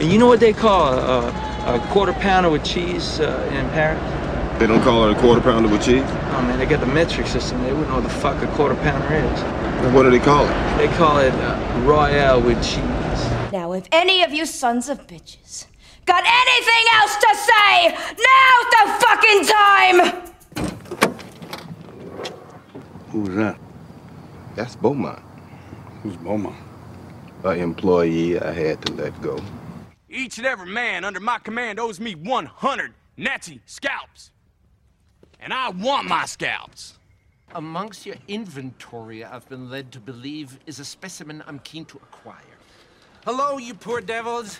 And you know what they call a, a, a quarter pounder with cheese uh, in Paris? They don't call it a quarter pounder with cheese? Oh man, they got the metric system. They wouldn't know what the fuck a quarter pounder is. Then what do they call it? They call it uh, Royale with cheese. Now, if any of you sons of bitches got anything else to say, now's the fucking time! Who's that? That's Beaumont, Who's Beaumont? an employee I had to let go. Each and every man under my command owes me 100 Nazi scalps. And I want my scalps. Amongst your inventory, I've been led to believe is a specimen I'm keen to acquire. Hello, you poor devils.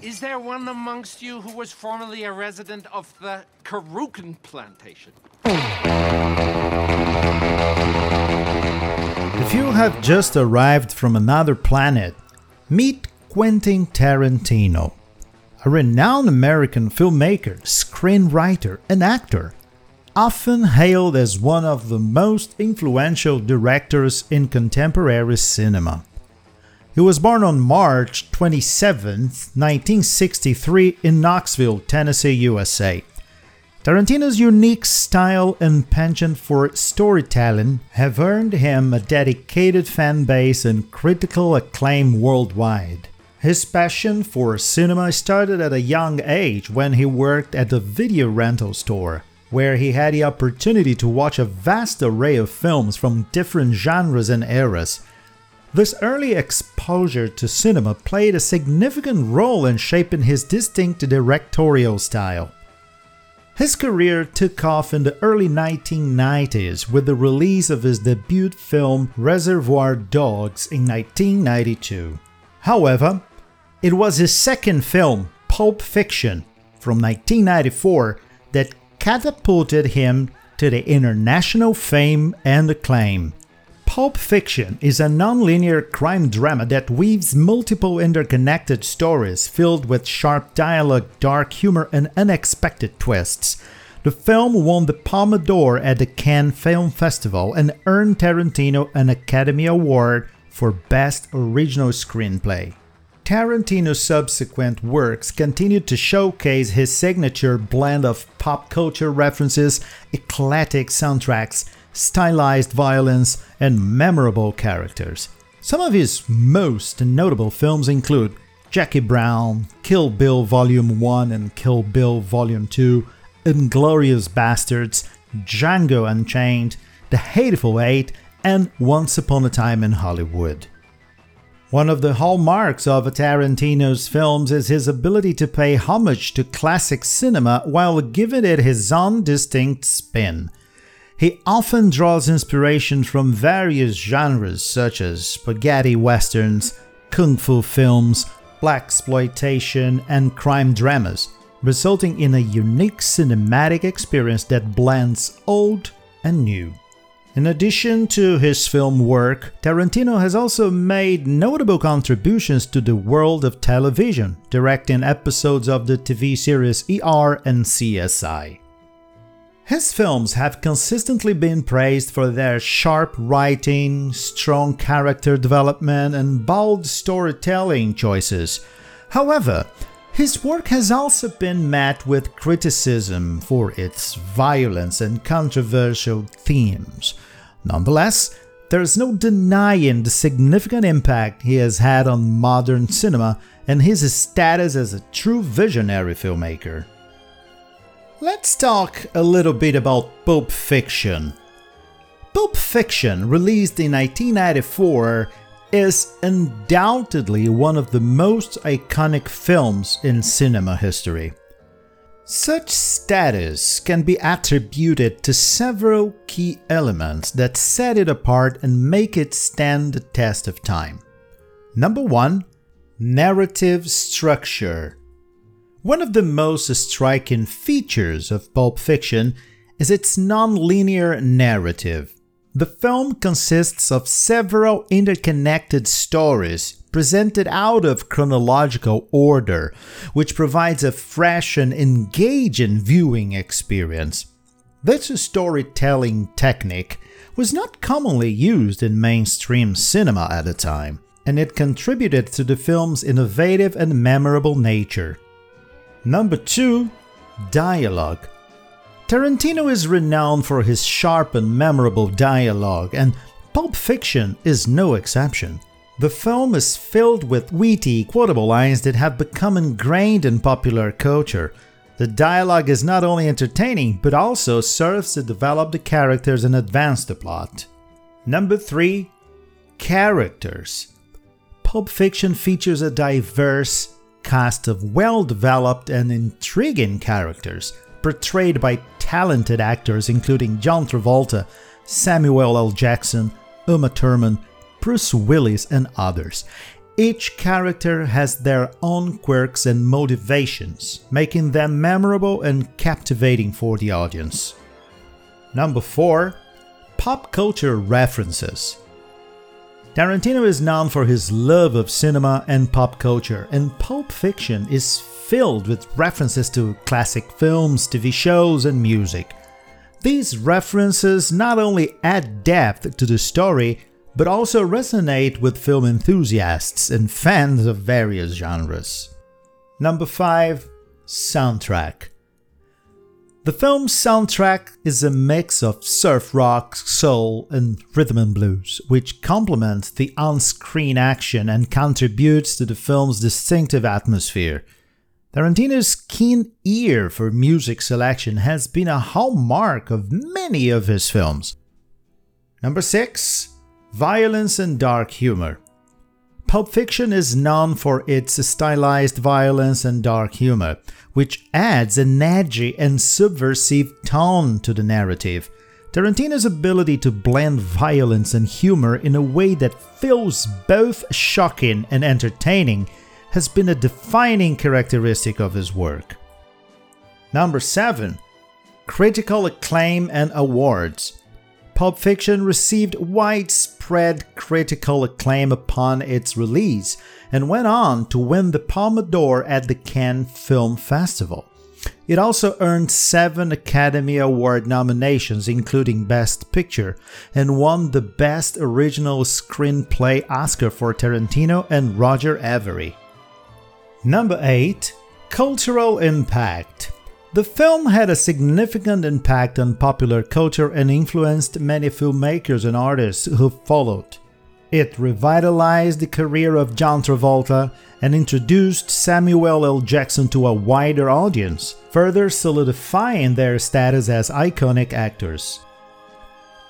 Is there one amongst you who was formerly a resident of the Carrucan plantation? If you have just arrived from another planet, meet Quentin Tarantino, a renowned American filmmaker, screenwriter, and actor, often hailed as one of the most influential directors in contemporary cinema. He was born on March 27, 1963, in Knoxville, Tennessee, USA. Tarantino's unique style and penchant for storytelling have earned him a dedicated fan base and critical acclaim worldwide. His passion for cinema started at a young age when he worked at the video rental store, where he had the opportunity to watch a vast array of films from different genres and eras. This early exposure to cinema played a significant role in shaping his distinct directorial style. His career took off in the early 1990s with the release of his debut film Reservoir Dogs in 1992. However, it was his second film, Pulp Fiction, from 1994, that catapulted him to the international fame and acclaim. Pulp Fiction is a non-linear crime drama that weaves multiple interconnected stories filled with sharp dialogue, dark humor, and unexpected twists. The film won the Palme d'Or at the Cannes Film Festival and earned Tarantino an Academy Award for Best Original Screenplay. Tarantino's subsequent works continued to showcase his signature blend of pop culture references, eclectic soundtracks, stylized violence, and memorable characters. Some of his most notable films include Jackie Brown, Kill Bill Volume 1 and Kill Bill Volume 2, Inglourious Basterds, Django Unchained, The Hateful Eight, and Once Upon a Time in Hollywood. One of the hallmarks of Tarantino's films is his ability to pay homage to classic cinema while giving it his own distinct spin. He often draws inspiration from various genres such as spaghetti westerns, kung fu films, blaxploitation, and crime dramas, resulting in a unique cinematic experience that blends old and new. In addition to his film work, Tarantino has also made notable contributions to the world of television, directing episodes of the TV series ER and CSI. His films have consistently been praised for their sharp writing, strong character development, and bold storytelling choices. However, his work has also been met with criticism for its violence and controversial themes. Nonetheless, there is no denying the significant impact he has had on modern cinema and his status as a true visionary filmmaker. Let's talk a little bit about Pulp Fiction. Pulp Fiction, released in 1994, is undoubtedly one of the most iconic films in cinema history. Such status can be attributed to several key elements that set it apart and make it stand the test of time. Number 1 Narrative Structure. One of the most striking features of Pulp Fiction is its non-linear narrative. The film consists of several interconnected stories presented out of chronological order, which provides a fresh and engaging viewing experience. This storytelling technique was not commonly used in mainstream cinema at the time. and it contributed to the film's innovative and memorable nature. Number 2. Dialogue. Tarantino is renowned for his sharp and memorable dialogue, and Pulp Fiction is no exception. The film is filled with witty, quotable lines that have become ingrained in popular culture. The dialogue is not only entertaining, but also serves to develop the characters and advance the plot. Number 3. Characters. Pulp Fiction features a diverse cast of well developed and intriguing characters, portrayed by talented actors including John Travolta, Samuel L. Jackson, Uma Thurman, Bruce Willis, and others. Each character has their own quirks and motivations, making them memorable and captivating for the audience. Number 4. Pop culture references. Tarantino is known for his love of cinema and pop culture, and Pulp Fiction is filled with references to classic films, TV shows, and music. These references not only add depth to the story, but also resonate with film enthusiasts and fans of various genres. Number 5 Soundtrack The film's soundtrack is a mix of surf rock, soul, and rhythm and blues, which complements the on screen action and contributes to the film's distinctive atmosphere. Tarantino's keen ear for music selection has been a hallmark of many of his films. Number 6 Violence and dark humor. Pulp Fiction is known for its stylized violence and dark humor, which adds an edgy and subversive tone to the narrative. Tarantino's ability to blend violence and humor in a way that feels both shocking and entertaining has been a defining characteristic of his work. Number 7. Critical acclaim and awards. Pulp Fiction received widespread critical acclaim upon its release and went on to win the Palme d'Or at the Cannes Film Festival. It also earned seven Academy Award nominations, including Best Picture, and won the Best Original Screenplay Oscar for Tarantino and Roger Avary. Number 8 Cultural Impact the film had a significant impact on popular culture and influenced many filmmakers and artists who followed. It revitalized the career of John Travolta and introduced Samuel L. Jackson to a wider audience, further solidifying their status as iconic actors.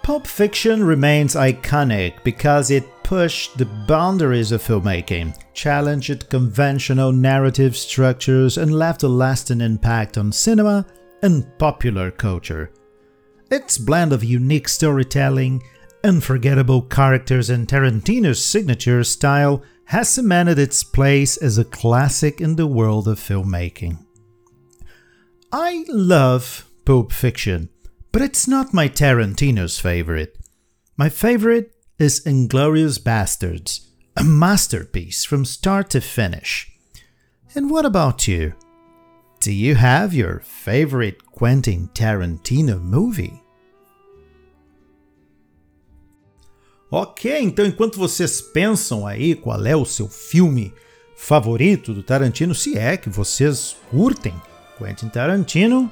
Pulp Fiction remains iconic because it pushed the boundaries of filmmaking, challenged conventional narrative structures, and left a lasting impact on cinema and popular culture. Its blend of unique storytelling, unforgettable characters, and Tarantino's signature style has cemented its place as a classic in the world of filmmaking. I love Pulp Fiction, but it's not my Tarantino's favorite. My favorite is Inglourious Basterds, a masterpiece from start to finish. And what about you? Do you have your favorite Quentin Tarantino movie? Ok, então enquanto vocês pensam aí qual é o seu filme favorito do Tarantino, se é que vocês curtem Quentin Tarantino,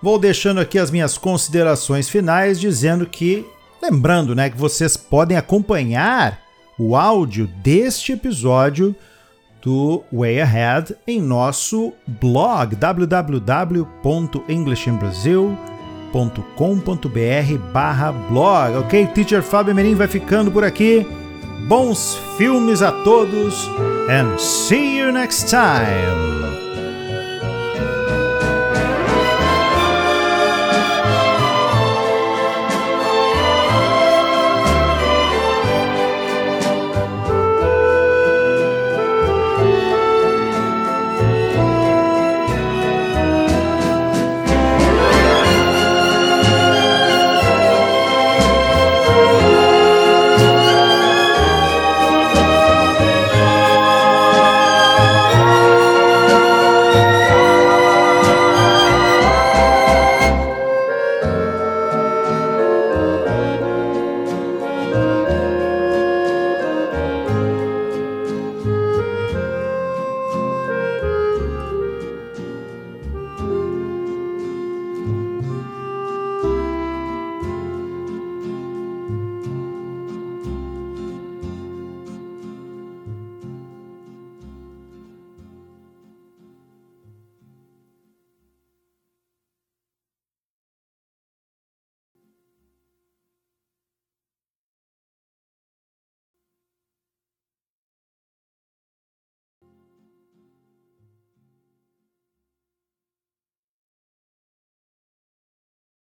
vou deixando aqui as minhas considerações finais dizendo que Lembrando, né, que vocês podem acompanhar o áudio deste episódio do Way Ahead em nosso blog www.englishinbrasil.com.br/blog. OK, Teacher Fábio Merim vai ficando por aqui. Bons filmes a todos and see you next time.